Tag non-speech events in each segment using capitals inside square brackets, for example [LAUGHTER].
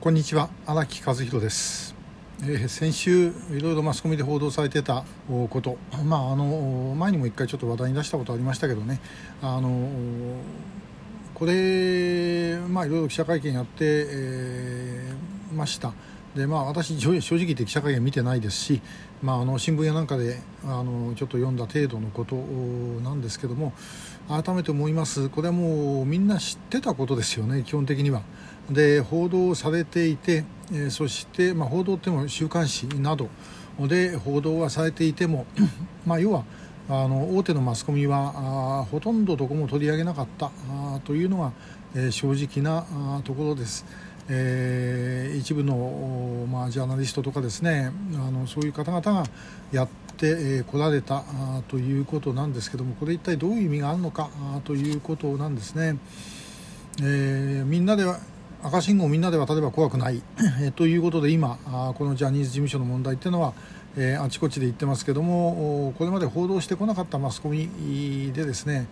こんにちは。荒木和弘です、えー、先週いろいろマスコミで報道されてたこと。まああの前にも一回ちょっと話題に出したことありましたけどね。あのこれまあいろいろ記者会見やって、えー、ました。でまあ私正直言って記者会見見てないですし、まあ、あの新聞やなんかであのちょっと読んだ程度のことなんですけども改めて思いますこれはもうみんな知ってたことですよね基本的には。で報道されていて、え、そして、まあ、報道っても週刊誌などで報道はされていても [CLEARS THROAT] まあ要はあの大手のマスコミはあほとんどどこも取り上げなかったあというのが、え、正直なあところです。えー、一部の、まあ、ジャーナリストとかですねあのそういう方々がやってこられたということなんですけどもこれ一体どういう意味があるのかということなんですね。えー、みんなで赤信号をみんなで渡れば怖くない、ということで今このジャニーズ事務所の問題っていうのは、えー、あちこちで言ってますけどもこれまで報道してこなかったマスコミでですね、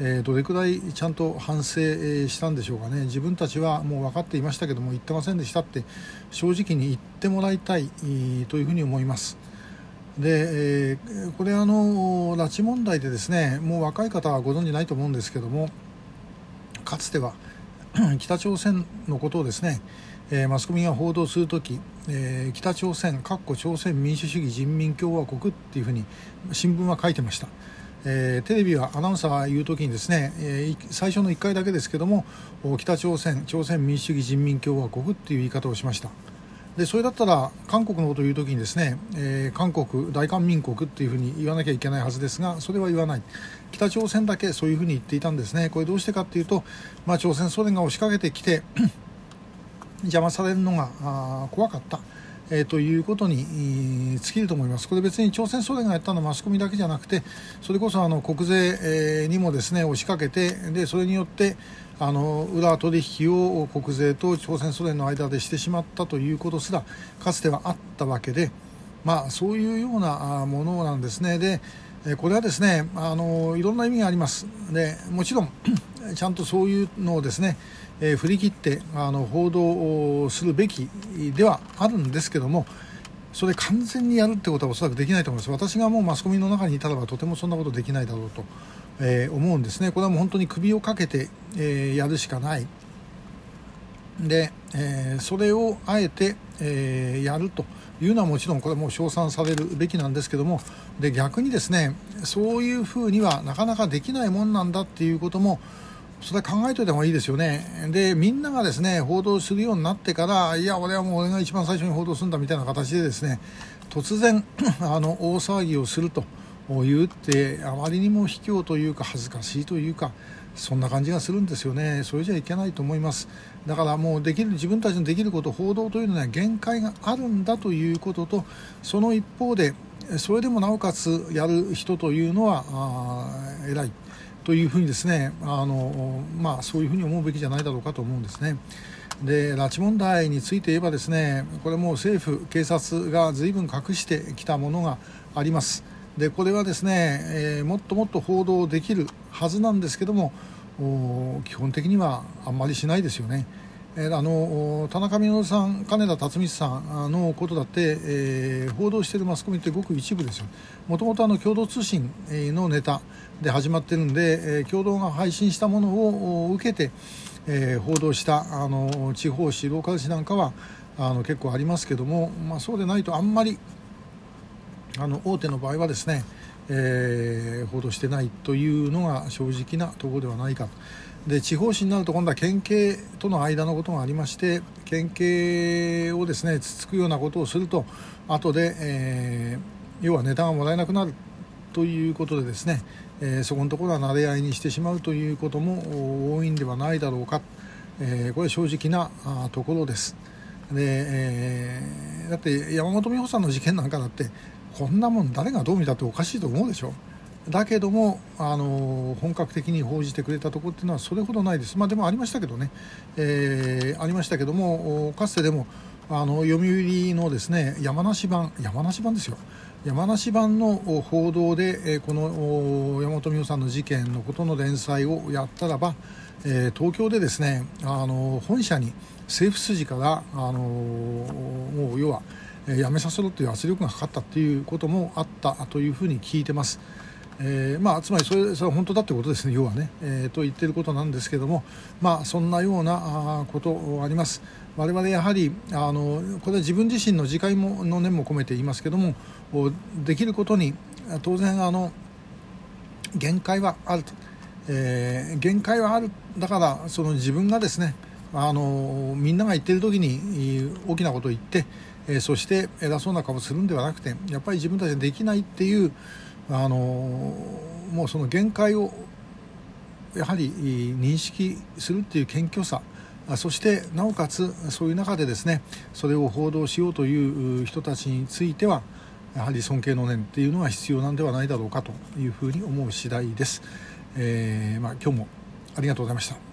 えー、どれくらいちゃんと反省したんでしょうかね自分たちはもう分かっていましたけども言ってませんでしたって正直に言ってもらいたいというふうに思います。で、えー、これあの拉致問題でですねもう若い方はご存じないと思うんですけどもかつては [CLEARS THROAT] 北朝鮮のことをですね、えー、マスコミが報道するとき、えー、北朝鮮、かっこ朝鮮民主主義人民共和国っていうふうに新聞は書いてました。えー、テレビはアナウンサーが言うときにですね、えー、最初の1回だけですけども北朝鮮、朝鮮民主主義人民共和国っていう言い方をしました。でそれだったら韓国のことを言うときにですね、えー、韓国大韓民国っていうふうに言わなきゃいけないはずですがそれは言わない北朝鮮だけそういうふうに言っていたんですねこれどうしてかっていうと、まあ、朝鮮ソ連が押しかけてきて [CLEARS THROAT] 邪魔されるのが怖かった。えー、ということに尽きると思います。これ別に朝鮮総連がやったのはマスコミだけじゃなくて、それこそあの国税、にもですね押しかけて、でそれによってあの裏取引を国税と朝鮮ソ連の間でしてしまったということすらかつてはあったわけで、まあ、そういうようなものなんですね。でこれはですねあのいろんな意味があります。でもちろん [CLEARS THROAT] ちゃんとそういうのをですね、え、振り切ってあの報道をするべきではあるんですけどもそれ完全にやるってことはおそらくできないと思います。私がもうマスコミの中にいたらばとてもそんなことできないだろうと、え、思うんですね。これはもう本当に首をかけて、え、やるしかない。で、えー、それをあえて、えやるというのはもちろんこれも称賛されるべきなんですけどもで逆にですねそういうふうにはなかなかできないもんなんだっていうこともそれは考えておいた方がいいですよね。でみんながですね報道するようになってからいや俺はもう俺が一番最初に報道するんだみたいな形でですね突然あの大騒ぎをすると。言ってあまりにも卑怯というか恥ずかしいというかそんな感じがするんですよね、それじゃいけないと思います、だからもうできる自分たちのできること、報道というのは限界があるんだということと、その一方で、それでもなおかつやる人というのは偉いというふうにですねあの、まあ、そういうふうに思うべきじゃないだろうかと思うんですね。で拉致問題について言えばですねこれも政府、警察が随分隠してきたものがあります。でこれはですね、えー、もっともっと報道できるはずなんですけども基本的にはあんまりしないですよね。えー、あの田中稔さん、金田辰光さんのことだって、えー、報道しているマスコミってごく一部ですよ。もともと共同通信のネタで始まってるんで、えー、共同が配信したものを受けて、えー、報道したあの地方紙、ローカル紙なんかはあの結構ありますけども、まあ、そうでないとあんまりあの大手の場合はですね、えー、報道してないというのが正直なところではないかで地方紙になると今度は県警との間のことがありまして県警をですねつつくようなことをすると後で、えー、要はネタがもらえなくなるということでですね、えー、そこのところは慣れ合いにしてしまうということも多いんではないだろうか、えー、これ正直なところです。で、えー、だって山本美穂さんの事件なんかだってこんなもん誰がどう見たっておかしいと思うでしょだけどもあの本格的に報じてくれたところっていうのはそれほどないです、まあ、でもありましたけどね、えー、ありましたけどもかつてでもあの読売のですね山梨版山梨版ですよ。山梨版の報道でこの山本美穂さんの事件のことの連載をやったらば、え、東京でですねあの本社に政府筋からあのもう要はやめさせろという圧力がかかったということもあったというふうに聞いてます。えーまあ、つまりそれそれは本当だということですね、要はね、えー、と言っていることなんですけども、まあ、そんなようなことあります。我々やはりあのこれは自分自身の自戒もの念も込めて言いますけどもできることに当然あの限界はあると、えー、限界はあるだからその自分がですねあのみんなが言ってる時に大きなことを言って、えー、そして偉そうな顔するんではなくてやっぱり自分たちでできないっていうあのもうその限界をやはり認識するっていう謙虚さそしてなおかつそういう中でですねそれを報道しようという人たちについてはやはり尊敬の念っていうのが必要なんではないだろうかというふうに思う次第です。えー、まあ、今日もありがとうございました。